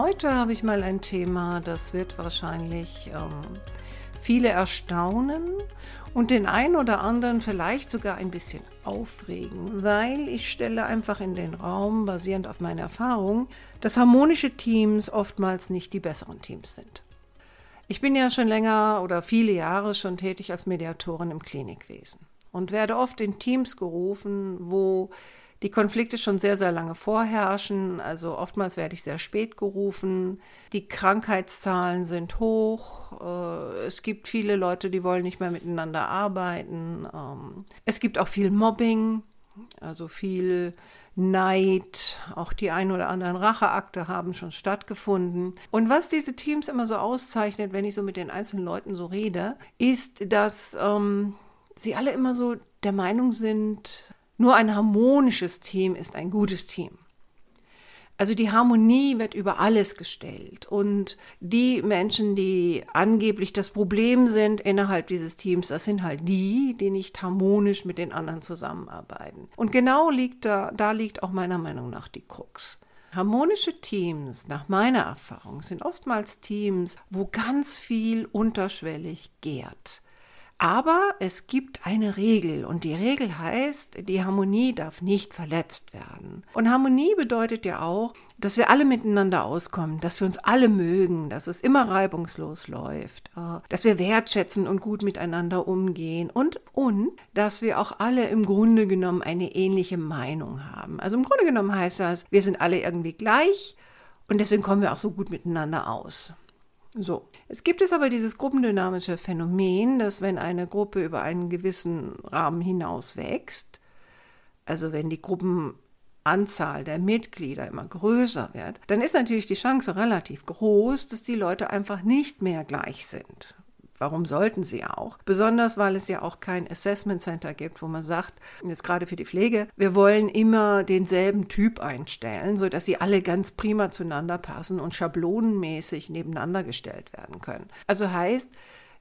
Heute habe ich mal ein Thema, das wird wahrscheinlich ähm, viele erstaunen und den einen oder anderen vielleicht sogar ein bisschen aufregen, weil ich stelle einfach in den Raum, basierend auf meiner Erfahrung, dass harmonische Teams oftmals nicht die besseren Teams sind. Ich bin ja schon länger oder viele Jahre schon tätig als Mediatorin im Klinikwesen und werde oft in Teams gerufen, wo die Konflikte schon sehr, sehr lange vorherrschen. Also oftmals werde ich sehr spät gerufen. Die Krankheitszahlen sind hoch. Äh, es gibt viele Leute, die wollen nicht mehr miteinander arbeiten. Ähm, es gibt auch viel Mobbing, also viel Neid, auch die ein oder anderen Racheakte haben schon stattgefunden. Und was diese Teams immer so auszeichnet, wenn ich so mit den einzelnen Leuten so rede, ist, dass ähm, sie alle immer so der Meinung sind, nur ein harmonisches Team ist ein gutes Team. Also die Harmonie wird über alles gestellt. Und die Menschen, die angeblich das Problem sind innerhalb dieses Teams, das sind halt die, die nicht harmonisch mit den anderen zusammenarbeiten. Und genau liegt da, da liegt auch meiner Meinung nach die Krux. Harmonische Teams, nach meiner Erfahrung, sind oftmals Teams, wo ganz viel unterschwellig gärt. Aber es gibt eine Regel und die Regel heißt, die Harmonie darf nicht verletzt werden. Und Harmonie bedeutet ja auch, dass wir alle miteinander auskommen, dass wir uns alle mögen, dass es immer reibungslos läuft, äh, dass wir wertschätzen und gut miteinander umgehen und, und dass wir auch alle im Grunde genommen eine ähnliche Meinung haben. Also im Grunde genommen heißt das, wir sind alle irgendwie gleich und deswegen kommen wir auch so gut miteinander aus. So. Es gibt es aber dieses gruppendynamische Phänomen, dass wenn eine Gruppe über einen gewissen Rahmen hinaus wächst, also wenn die Gruppenanzahl der Mitglieder immer größer wird, dann ist natürlich die Chance relativ groß, dass die Leute einfach nicht mehr gleich sind. Warum sollten sie auch? Besonders, weil es ja auch kein Assessment Center gibt, wo man sagt, jetzt gerade für die Pflege, wir wollen immer denselben Typ einstellen, sodass sie alle ganz prima zueinander passen und schablonenmäßig nebeneinander gestellt werden können. Also heißt,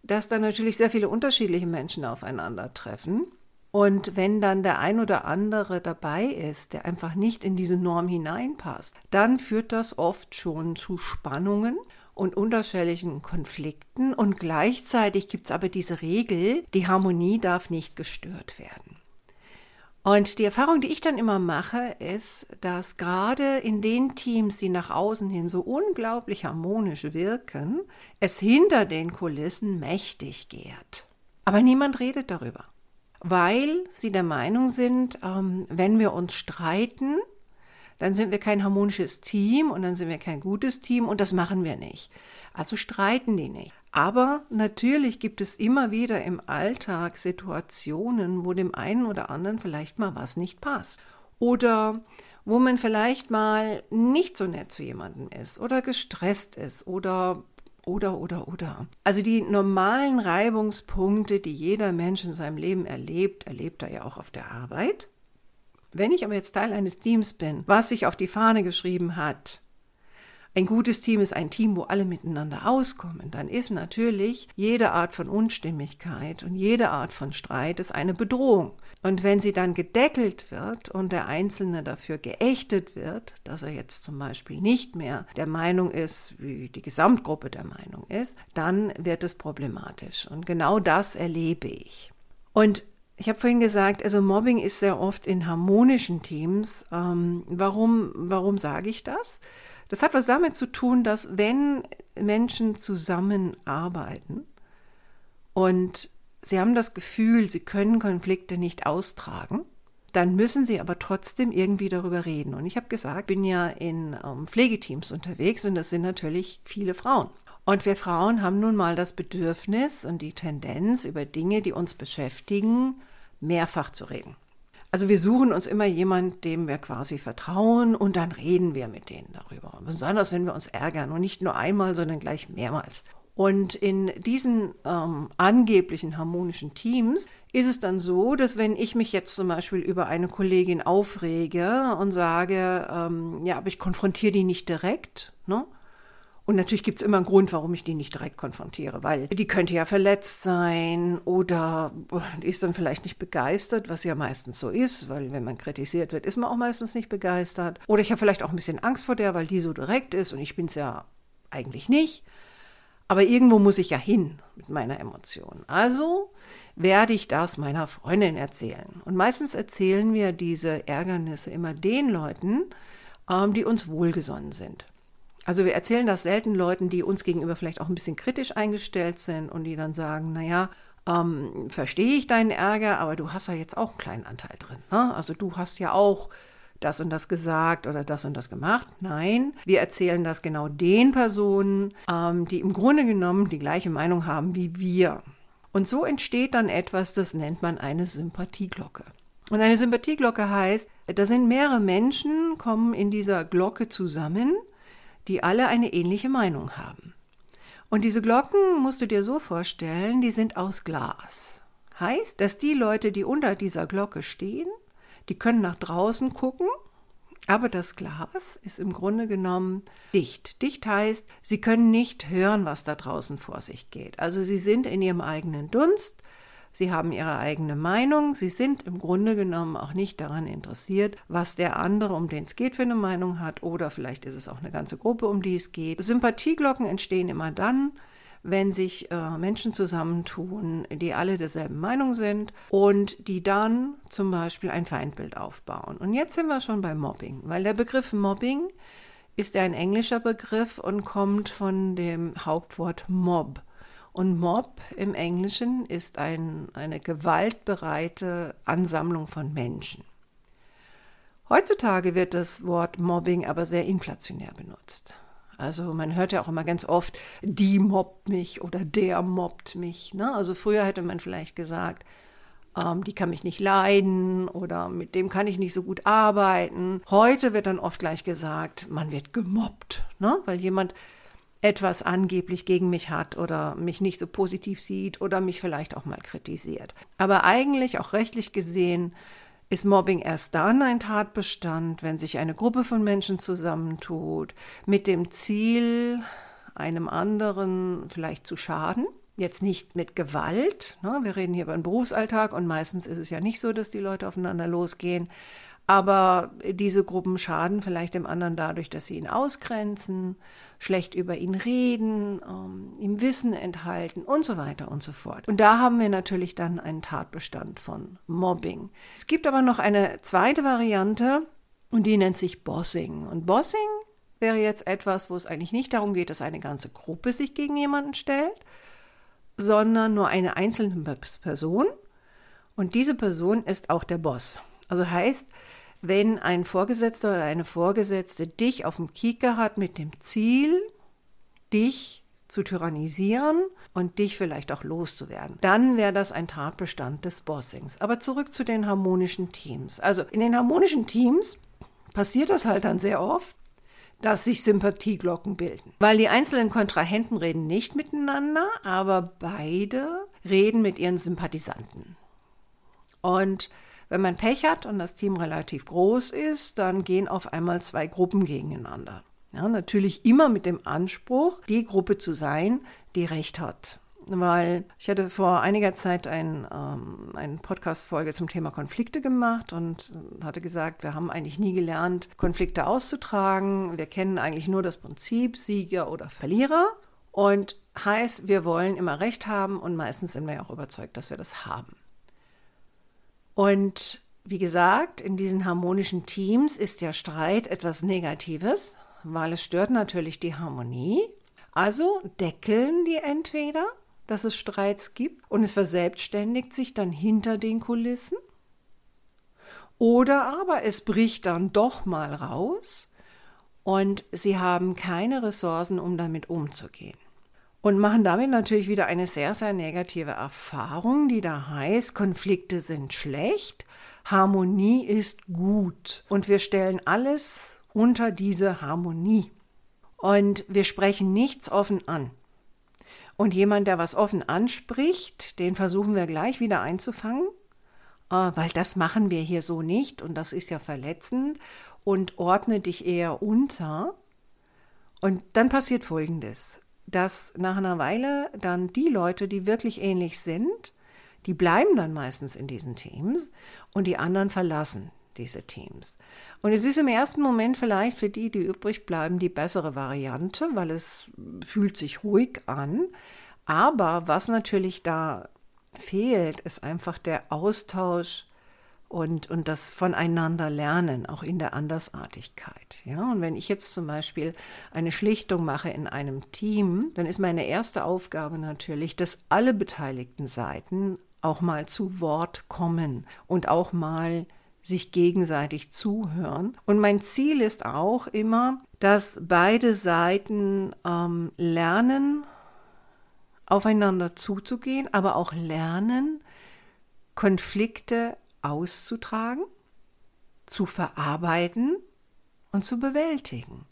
dass da natürlich sehr viele unterschiedliche Menschen aufeinandertreffen. Und wenn dann der ein oder andere dabei ist, der einfach nicht in diese Norm hineinpasst, dann führt das oft schon zu Spannungen und unterschwelligen Konflikten und gleichzeitig gibt es aber diese Regel, die Harmonie darf nicht gestört werden. Und die Erfahrung, die ich dann immer mache, ist, dass gerade in den Teams, die nach außen hin so unglaublich harmonisch wirken, es hinter den Kulissen mächtig gärt. Aber niemand redet darüber, weil sie der Meinung sind, ähm, wenn wir uns streiten, dann sind wir kein harmonisches Team und dann sind wir kein gutes Team und das machen wir nicht. Also streiten die nicht. Aber natürlich gibt es immer wieder im Alltag Situationen, wo dem einen oder anderen vielleicht mal was nicht passt. Oder wo man vielleicht mal nicht so nett zu jemandem ist oder gestresst ist oder oder, oder, oder. Also die normalen Reibungspunkte, die jeder Mensch in seinem Leben erlebt, erlebt er ja auch auf der Arbeit. Wenn ich aber jetzt Teil eines Teams bin, was sich auf die Fahne geschrieben hat, ein gutes Team ist ein Team, wo alle miteinander auskommen, dann ist natürlich jede Art von Unstimmigkeit und jede Art von Streit ist eine Bedrohung. Und wenn sie dann gedeckelt wird und der Einzelne dafür geächtet wird, dass er jetzt zum Beispiel nicht mehr der Meinung ist, wie die Gesamtgruppe der Meinung ist, dann wird es problematisch. Und genau das erlebe ich. Und ich habe vorhin gesagt, also Mobbing ist sehr oft in harmonischen Teams. Ähm, warum, warum sage ich das? Das hat was damit zu tun, dass wenn Menschen zusammenarbeiten und sie haben das Gefühl, sie können Konflikte nicht austragen, dann müssen sie aber trotzdem irgendwie darüber reden. Und ich habe gesagt, ich bin ja in ähm, Pflegeteams unterwegs und das sind natürlich viele Frauen. Und wir Frauen haben nun mal das Bedürfnis und die Tendenz, über Dinge, die uns beschäftigen, mehrfach zu reden. Also wir suchen uns immer jemanden, dem wir quasi vertrauen und dann reden wir mit denen darüber. Besonders wenn wir uns ärgern und nicht nur einmal, sondern gleich mehrmals. Und in diesen ähm, angeblichen harmonischen Teams ist es dann so, dass wenn ich mich jetzt zum Beispiel über eine Kollegin aufrege und sage, ähm, ja, aber ich konfrontiere die nicht direkt, ne? Und natürlich gibt es immer einen Grund, warum ich die nicht direkt konfrontiere, weil die könnte ja verletzt sein oder ist dann vielleicht nicht begeistert, was ja meistens so ist, weil wenn man kritisiert wird, ist man auch meistens nicht begeistert. Oder ich habe vielleicht auch ein bisschen Angst vor der, weil die so direkt ist und ich bin es ja eigentlich nicht. Aber irgendwo muss ich ja hin mit meiner Emotion. Also werde ich das meiner Freundin erzählen. Und meistens erzählen wir diese Ärgernisse immer den Leuten, ähm, die uns wohlgesonnen sind. Also wir erzählen das selten Leuten, die uns gegenüber vielleicht auch ein bisschen kritisch eingestellt sind und die dann sagen, naja, ähm, verstehe ich deinen Ärger, aber du hast ja jetzt auch einen kleinen Anteil drin. Ne? Also du hast ja auch das und das gesagt oder das und das gemacht. Nein, wir erzählen das genau den Personen, ähm, die im Grunde genommen die gleiche Meinung haben wie wir. Und so entsteht dann etwas, das nennt man eine Sympathieglocke. Und eine Sympathieglocke heißt, da sind mehrere Menschen, kommen in dieser Glocke zusammen die alle eine ähnliche Meinung haben. Und diese Glocken musst du dir so vorstellen, die sind aus Glas. Heißt, dass die Leute, die unter dieser Glocke stehen, die können nach draußen gucken, aber das Glas ist im Grunde genommen dicht. Dicht heißt, sie können nicht hören, was da draußen vor sich geht. Also sie sind in ihrem eigenen Dunst Sie haben ihre eigene Meinung. Sie sind im Grunde genommen auch nicht daran interessiert, was der andere, um den es geht, für eine Meinung hat. Oder vielleicht ist es auch eine ganze Gruppe, um die es geht. Sympathieglocken entstehen immer dann, wenn sich äh, Menschen zusammentun, die alle derselben Meinung sind und die dann zum Beispiel ein Feindbild aufbauen. Und jetzt sind wir schon bei Mobbing, weil der Begriff Mobbing ist ja ein englischer Begriff und kommt von dem Hauptwort Mob. Und Mob im Englischen ist ein, eine gewaltbereite Ansammlung von Menschen. Heutzutage wird das Wort Mobbing aber sehr inflationär benutzt. Also man hört ja auch immer ganz oft, die mobbt mich oder der mobbt mich. Ne? Also früher hätte man vielleicht gesagt, ähm, die kann mich nicht leiden oder mit dem kann ich nicht so gut arbeiten. Heute wird dann oft gleich gesagt, man wird gemobbt, ne? weil jemand etwas angeblich gegen mich hat oder mich nicht so positiv sieht oder mich vielleicht auch mal kritisiert. Aber eigentlich auch rechtlich gesehen ist Mobbing erst dann ein Tatbestand, wenn sich eine Gruppe von Menschen zusammentut mit dem Ziel, einem anderen vielleicht zu schaden. Jetzt nicht mit Gewalt. Ne? Wir reden hier über den Berufsalltag und meistens ist es ja nicht so, dass die Leute aufeinander losgehen. Aber diese Gruppen schaden vielleicht dem anderen dadurch, dass sie ihn ausgrenzen, schlecht über ihn reden, ähm, ihm Wissen enthalten und so weiter und so fort. Und da haben wir natürlich dann einen Tatbestand von Mobbing. Es gibt aber noch eine zweite Variante und die nennt sich Bossing. Und Bossing wäre jetzt etwas, wo es eigentlich nicht darum geht, dass eine ganze Gruppe sich gegen jemanden stellt, sondern nur eine einzelne Person. Und diese Person ist auch der Boss. Also heißt, wenn ein Vorgesetzter oder eine Vorgesetzte dich auf dem Kieker hat mit dem Ziel, dich zu tyrannisieren und dich vielleicht auch loszuwerden, dann wäre das ein Tatbestand des Bossings. Aber zurück zu den harmonischen Teams. Also in den harmonischen Teams passiert das halt dann sehr oft, dass sich Sympathieglocken bilden. Weil die einzelnen Kontrahenten reden nicht miteinander, aber beide reden mit ihren Sympathisanten. Und wenn man Pech hat und das Team relativ groß ist, dann gehen auf einmal zwei Gruppen gegeneinander. Ja, natürlich immer mit dem Anspruch, die Gruppe zu sein, die Recht hat. Weil ich hatte vor einiger Zeit ein, ähm, eine Podcast-Folge zum Thema Konflikte gemacht und hatte gesagt, wir haben eigentlich nie gelernt, Konflikte auszutragen. Wir kennen eigentlich nur das Prinzip Sieger oder Verlierer. Und heißt, wir wollen immer Recht haben und meistens sind wir ja auch überzeugt, dass wir das haben. Und wie gesagt, in diesen harmonischen Teams ist der Streit etwas Negatives, weil es stört natürlich die Harmonie. Also deckeln die entweder, dass es Streits gibt und es verselbstständigt sich dann hinter den Kulissen. Oder aber es bricht dann doch mal raus und sie haben keine Ressourcen, um damit umzugehen und machen damit natürlich wieder eine sehr, sehr negative Erfahrung, die da heißt, Konflikte sind schlecht, Harmonie ist gut und wir stellen alles unter diese Harmonie. Und wir sprechen nichts offen an. Und jemand, der was offen anspricht, den versuchen wir gleich wieder einzufangen, äh, weil das machen wir hier so nicht und das ist ja verletzend und ordne dich eher unter. Und dann passiert Folgendes, dass nach einer Weile dann die Leute, die wirklich ähnlich sind, die bleiben dann meistens in diesen Teams und die anderen verlassen diese Teams. Und es ist im ersten Moment vielleicht für die, die übrig bleiben, die bessere Variante, weil es fühlt sich ruhig an. Aber was natürlich da fehlt, ist einfach der Austausch und, und das Voneinander lernen, auch in der Andersartigkeit. Ja? Und wenn ich jetzt zum Beispiel eine Schlichtung mache in einem Team, dann ist meine erste Aufgabe natürlich, dass alle beteiligten Seiten auch mal zu Wort kommen und auch mal sich gegenseitig zuhören. Und mein Ziel ist auch immer, dass beide Seiten ähm, lernen, aufeinander zuzugehen, aber auch lernen, Konflikte auszutragen, zu verarbeiten und zu bewältigen.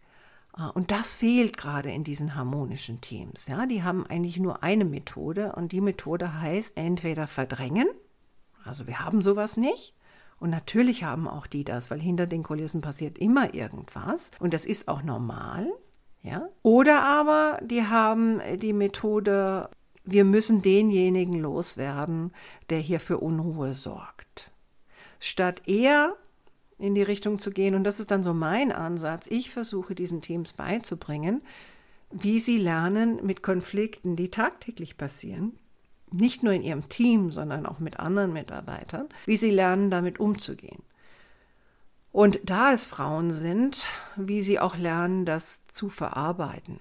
Ah, und das fehlt gerade in diesen harmonischen Teams. Ja, die haben eigentlich nur eine Methode und die Methode heißt entweder verdrängen, also wir haben sowas nicht, und natürlich haben auch die das, weil hinter den Kulissen passiert immer irgendwas und das ist auch normal. Ja? Oder aber die haben die Methode, wir müssen denjenigen loswerden, der hier für Unruhe sorgt. Statt eher in die Richtung zu gehen, und das ist dann so mein Ansatz, ich versuche diesen Teams beizubringen, wie sie lernen mit Konflikten, die tagtäglich passieren, nicht nur in ihrem Team, sondern auch mit anderen Mitarbeitern, wie sie lernen, damit umzugehen. Und da es Frauen sind, wie sie auch lernen, das zu verarbeiten.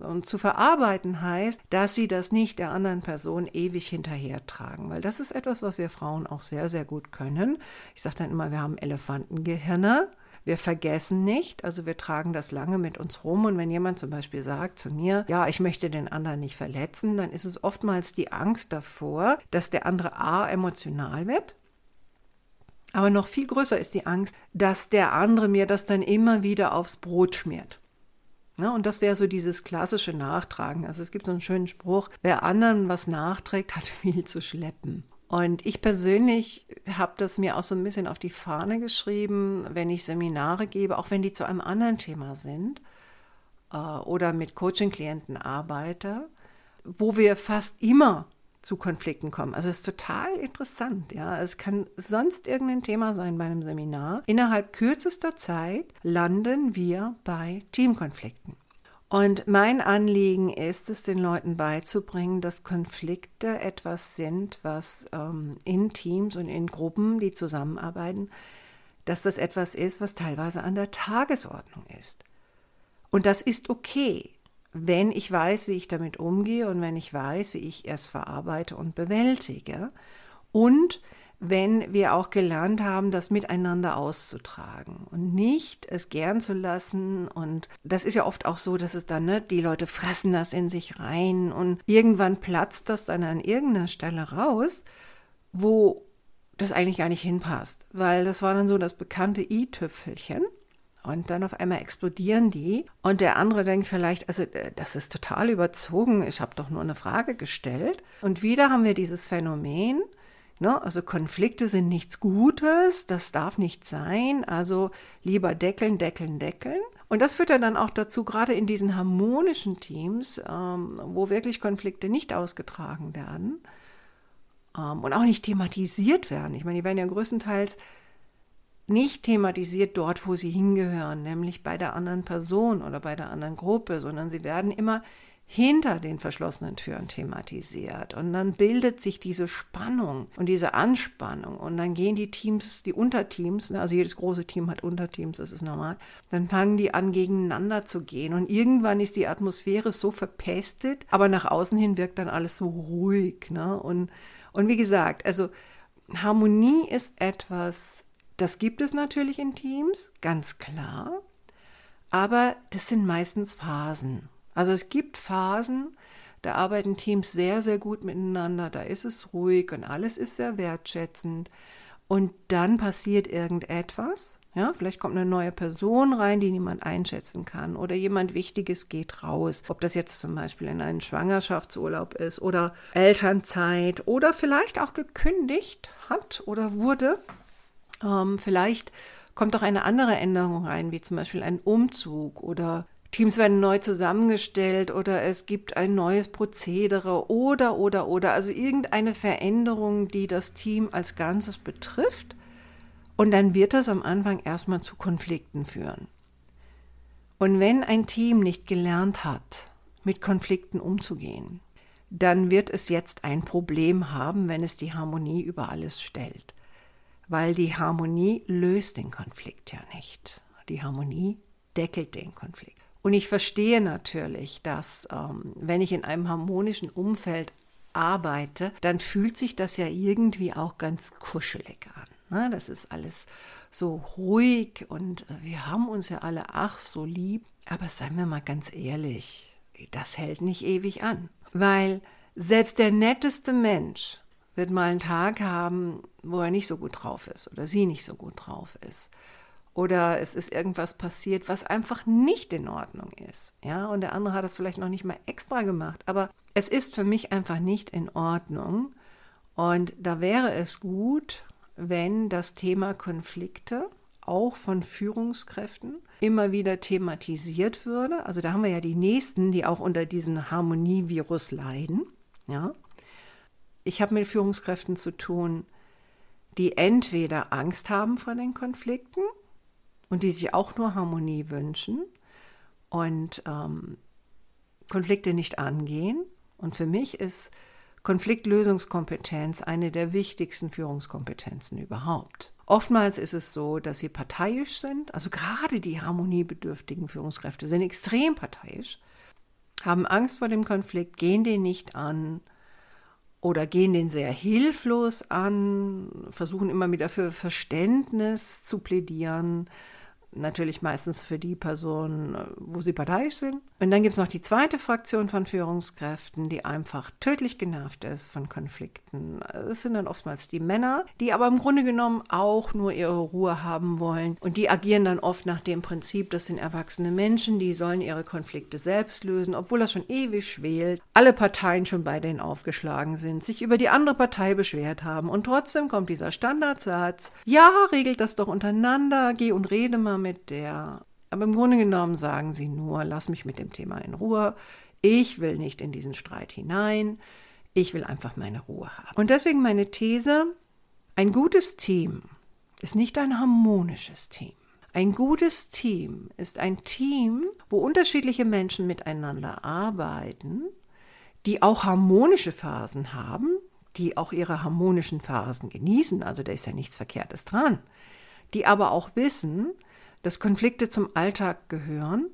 Und zu verarbeiten heißt, dass sie das nicht der anderen Person ewig hinterhertragen, weil das ist etwas, was wir Frauen auch sehr, sehr gut können. Ich sage dann immer, wir haben Elefantengehirne. Wir vergessen nicht, also wir tragen das lange mit uns rum. Und wenn jemand zum Beispiel sagt zu mir, ja, ich möchte den anderen nicht verletzen, dann ist es oftmals die Angst davor, dass der andere A emotional wird. Aber noch viel größer ist die Angst, dass der andere mir das dann immer wieder aufs Brot schmiert. Ja, und das wäre so dieses klassische Nachtragen. Also es gibt so einen schönen Spruch, wer anderen was nachträgt, hat viel zu schleppen. Und ich persönlich habe das mir auch so ein bisschen auf die Fahne geschrieben, wenn ich Seminare gebe, auch wenn die zu einem anderen Thema sind äh, oder mit Coaching-Klienten arbeite, wo wir fast immer zu Konflikten kommen. Also es ist total interessant, ja. Es kann sonst irgendein Thema sein bei einem Seminar. Innerhalb kürzester Zeit landen wir bei Teamkonflikten. Und mein Anliegen ist es, den Leuten beizubringen, dass Konflikte etwas sind, was ähm, in Teams und in Gruppen, die zusammenarbeiten, dass das etwas ist, was teilweise an der Tagesordnung ist. Und das ist okay, wenn ich weiß, wie ich damit umgehe und wenn ich weiß, wie ich es verarbeite und bewältige. Und wenn wir auch gelernt haben, das miteinander auszutragen und nicht es gern zu lassen. Und das ist ja oft auch so, dass es dann, ne, die Leute fressen das in sich rein und irgendwann platzt das dann an irgendeiner Stelle raus, wo das eigentlich gar nicht hinpasst, weil das war dann so das bekannte i-Tüpfelchen. Und dann auf einmal explodieren die. Und der andere denkt vielleicht, also äh, das ist total überzogen, ich habe doch nur eine Frage gestellt. Und wieder haben wir dieses Phänomen, Ne? Also Konflikte sind nichts Gutes, das darf nicht sein. Also lieber deckeln, deckeln, deckeln. Und das führt dann auch dazu, gerade in diesen harmonischen Teams, ähm, wo wirklich Konflikte nicht ausgetragen werden ähm, und auch nicht thematisiert werden. Ich meine, die werden ja größtenteils nicht thematisiert dort, wo sie hingehören, nämlich bei der anderen Person oder bei der anderen Gruppe, sondern sie werden immer hinter den verschlossenen Türen thematisiert. Und dann bildet sich diese Spannung und diese Anspannung. Und dann gehen die Teams, die Unterteams, ne, also jedes große Team hat Unterteams, das ist normal, dann fangen die an, gegeneinander zu gehen. Und irgendwann ist die Atmosphäre so verpestet, aber nach außen hin wirkt dann alles so ruhig. Ne? Und, und wie gesagt, also Harmonie ist etwas, das gibt es natürlich in Teams, ganz klar. Aber das sind meistens Phasen. Also es gibt Phasen, da arbeiten Teams sehr, sehr gut miteinander, da ist es ruhig und alles ist sehr wertschätzend. und dann passiert irgendetwas. Ja, vielleicht kommt eine neue Person rein, die niemand einschätzen kann oder jemand Wichtiges geht raus. Ob das jetzt zum Beispiel in einen Schwangerschaftsurlaub ist oder Elternzeit oder vielleicht auch gekündigt hat oder wurde. Ähm, vielleicht kommt auch eine andere Änderung rein, wie zum Beispiel ein Umzug oder Teams werden neu zusammengestellt oder es gibt ein neues Prozedere oder, oder, oder. Also irgendeine Veränderung, die das Team als Ganzes betrifft. Und dann wird das am Anfang erstmal zu Konflikten führen. Und wenn ein Team nicht gelernt hat, mit Konflikten umzugehen, dann wird es jetzt ein Problem haben, wenn es die Harmonie über alles stellt. Weil die Harmonie löst den Konflikt ja nicht. Die Harmonie deckelt den Konflikt. Und ich verstehe natürlich, dass ähm, wenn ich in einem harmonischen Umfeld arbeite, dann fühlt sich das ja irgendwie auch ganz kuschelig an. Ne? Das ist alles so ruhig und äh, wir haben uns ja alle ach so lieb. Aber seien wir mal ganz ehrlich, das hält nicht ewig an. Weil selbst der netteste Mensch wird mal einen Tag haben, wo er nicht so gut drauf ist oder sie nicht so gut drauf ist oder es ist irgendwas passiert, was einfach nicht in Ordnung ist. Ja, und der andere hat das vielleicht noch nicht mal extra gemacht, aber es ist für mich einfach nicht in Ordnung. Und da wäre es gut, wenn das Thema Konflikte auch von Führungskräften immer wieder thematisiert würde. Also da haben wir ja die nächsten, die auch unter diesem Harmonievirus leiden. Ja. Ich habe mit Führungskräften zu tun, die entweder Angst haben vor den Konflikten und die sich auch nur Harmonie wünschen und ähm, Konflikte nicht angehen. Und für mich ist Konfliktlösungskompetenz eine der wichtigsten Führungskompetenzen überhaupt. Oftmals ist es so, dass sie parteiisch sind, also gerade die harmoniebedürftigen Führungskräfte sind extrem parteiisch, haben Angst vor dem Konflikt, gehen den nicht an oder gehen den sehr hilflos an, versuchen immer wieder für Verständnis zu plädieren, natürlich meistens für die Personen, wo sie parteiisch sind. Und dann gibt es noch die zweite Fraktion von Führungskräften, die einfach tödlich genervt ist von Konflikten. Es sind dann oftmals die Männer, die aber im Grunde genommen auch nur ihre Ruhe haben wollen. Und die agieren dann oft nach dem Prinzip, das sind erwachsene Menschen, die sollen ihre Konflikte selbst lösen, obwohl das schon ewig schwelt. Alle Parteien schon bei denen aufgeschlagen sind, sich über die andere Partei beschwert haben. Und trotzdem kommt dieser Standardsatz, ja, regelt das doch untereinander, geh und rede mal mit der. Aber im Grunde genommen sagen sie nur, lass mich mit dem Thema in Ruhe. Ich will nicht in diesen Streit hinein. Ich will einfach meine Ruhe haben. Und deswegen meine These, ein gutes Team ist nicht ein harmonisches Team. Ein gutes Team ist ein Team, wo unterschiedliche Menschen miteinander arbeiten, die auch harmonische Phasen haben, die auch ihre harmonischen Phasen genießen, also da ist ja nichts Verkehrtes dran, die aber auch wissen, dass Konflikte zum Alltag gehören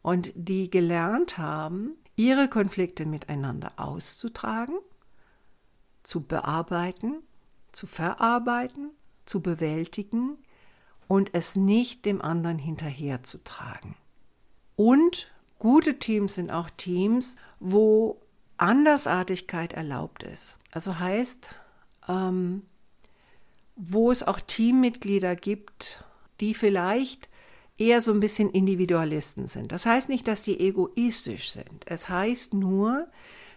und die gelernt haben, ihre Konflikte miteinander auszutragen, zu bearbeiten, zu verarbeiten, zu bewältigen und es nicht dem anderen hinterherzutragen. Und gute Teams sind auch Teams, wo Andersartigkeit erlaubt ist. Also heißt, ähm, wo es auch Teammitglieder gibt, die vielleicht eher so ein bisschen Individualisten sind. Das heißt nicht, dass sie egoistisch sind. Es heißt nur,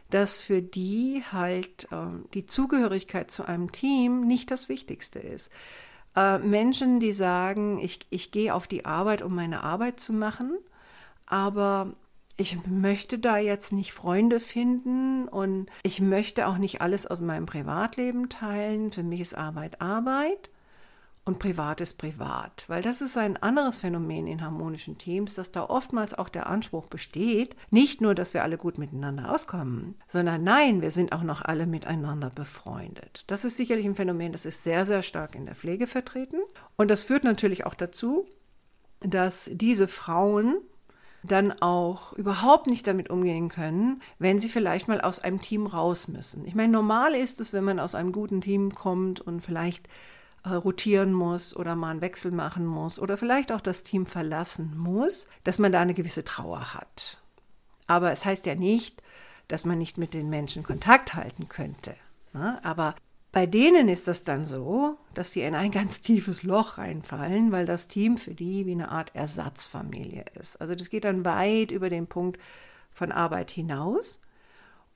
dass für die halt äh, die Zugehörigkeit zu einem Team nicht das Wichtigste ist. Äh, Menschen, die sagen, ich, ich gehe auf die Arbeit, um meine Arbeit zu machen, aber ich möchte da jetzt nicht Freunde finden und ich möchte auch nicht alles aus meinem Privatleben teilen. Für mich ist Arbeit Arbeit und privat ist privat. Weil das ist ein anderes Phänomen in harmonischen Teams, dass da oftmals auch der Anspruch besteht, nicht nur, dass wir alle gut miteinander auskommen, sondern nein, wir sind auch noch alle miteinander befreundet. Das ist sicherlich ein Phänomen, das ist sehr, sehr stark in der Pflege vertreten. Und das führt natürlich auch dazu, dass diese Frauen dann auch überhaupt nicht damit umgehen können, wenn sie vielleicht mal aus einem Team raus müssen. Ich meine, normal ist es, wenn man aus einem guten Team kommt und vielleicht äh, rotieren muss oder mal einen Wechsel machen muss oder vielleicht auch das Team verlassen muss, dass man da eine gewisse Trauer hat. Aber es heißt ja nicht, dass man nicht mit den Menschen Kontakt halten könnte. Ne? Aber Bei denen ist das dann so, dass die in ein ganz tiefes Loch reinfallen, weil das Team für die wie eine Art Ersatzfamilie ist. Also das geht dann weit über den Punkt von Arbeit hinaus.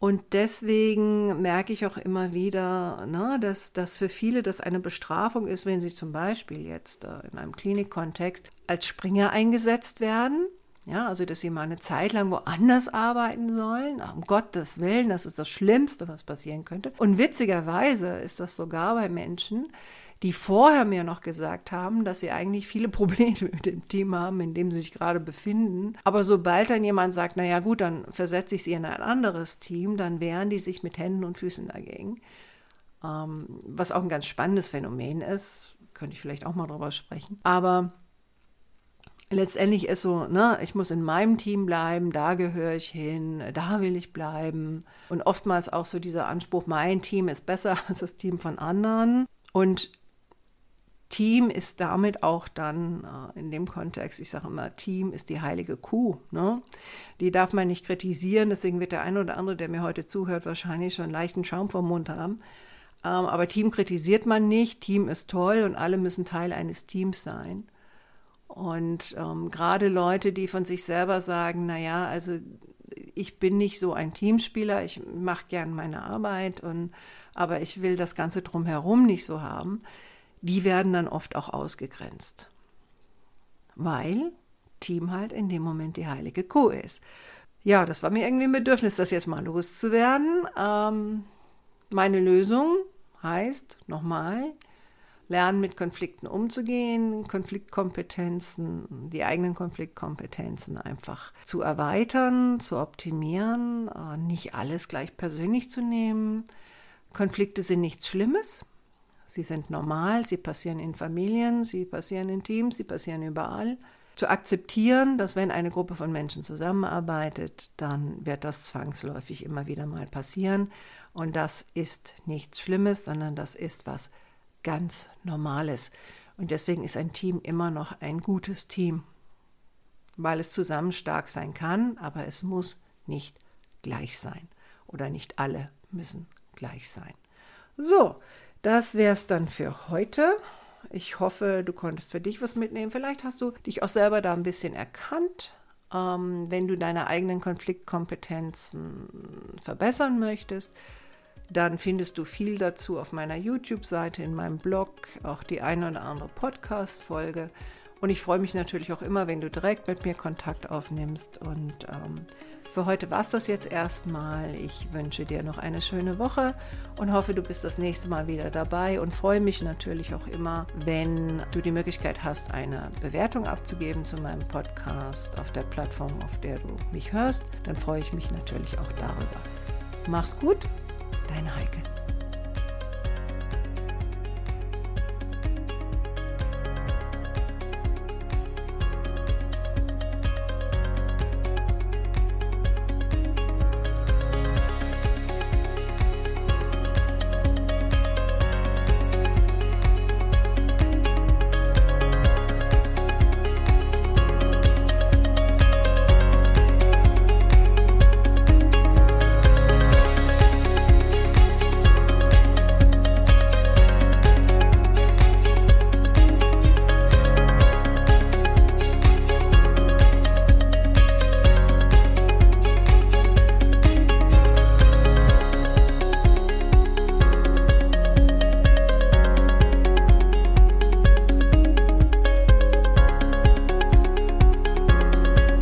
Und deswegen merke ich auch immer wieder, ne, dass, dass für viele das eine Bestrafung ist, wenn sie zum Beispiel jetzt äh, in einem Klinikkontext als Springer eingesetzt werden. Ja, also dass sie mal eine Zeit lang woanders arbeiten sollen. Um Gottes Willen, das ist das Schlimmste, was passieren könnte. Und witzigerweise ist das sogar bei Menschen, die vorher mir noch gesagt haben, dass sie eigentlich viele Probleme mit dem Team haben, in dem sie sich gerade befinden. Aber sobald dann jemand sagt, naja gut, dann versetze ich sie in ein anderes Team, dann wehren die sich mit Händen und Füßen dagegen. Ähm, was auch ein ganz spannendes Phänomen ist, könnte ich vielleicht auch mal drüber sprechen. Aber letztendlich ist so, ne, ich muss in meinem Team bleiben, da gehöre ich hin, da will ich bleiben. Und oftmals auch so dieser Anspruch, mein Team ist besser als das Team von anderen. Und Team ist damit auch dann äh, in dem Kontext, ich sage immer, Team ist die heilige Kuh. Ne? Die darf man nicht kritisieren, deswegen wird der eine oder andere, der mir heute zuhört, wahrscheinlich schon leichten Schaum vom Mund haben. Ähm, aber Team kritisiert man nicht, Team ist toll und alle müssen Teil eines Teams sein. Und ähm, gerade Leute, die von sich selber sagen, naja, also ich bin nicht so ein Teamspieler, ich mache gern meine Arbeit, und, aber ich will das Ganze drumherum nicht so haben die werden dann oft auch ausgegrenzt, weil Team halt in dem Moment die heilige Kuh ist. Ja, das war mir irgendwie ein Bedürfnis, das jetzt mal loszuwerden. Ähm, meine Lösung heißt nochmal, lernen mit Konflikten umzugehen, Konfliktkompetenzen, die eigenen Konfliktkompetenzen einfach zu erweitern, zu optimieren, äh, nicht alles gleich persönlich zu nehmen. Konflikte sind nichts Schlimmes. Sie sind normal, sie passieren in Familien, sie passieren in Teams, sie passieren überall. Zu akzeptieren, dass wenn eine Gruppe von Menschen zusammenarbeitet, dann wird das zwangsläufig immer wieder mal passieren. Und das ist nichts Schlimmes, sondern das ist was ganz Normales. Und deswegen ist ein Team immer noch ein gutes Team, weil es zusammen stark sein kann, aber es muss nicht gleich sein. Oder nicht alle müssen gleich sein. So, das wäre es dann für heute. Ich hoffe, du konntest für dich was mitnehmen. Vielleicht hast du dich auch selber da ein bisschen erkannt. Ähm, wenn du deine eigenen Konfliktkompetenzen verbessern möchtest, dann findest du viel dazu auf meiner YouTube-Seite, in meinem Blog, auch die eine oder andere Podcast-Folge. Und ich freue mich natürlich auch immer, wenn du direkt mit mir Kontakt aufnimmst. Und ähm, für heute war es das jetzt erstmal. Ich wünsche dir noch eine schöne Woche und hoffe, du bist das nächste Mal wieder dabei und freue mich natürlich auch immer, wenn du die Möglichkeit hast, eine Bewertung abzugeben zu meinem Podcast auf der Plattform, auf der du mich hörst. Dann freue ich mich natürlich auch darüber. Mach's gut, deine Heike.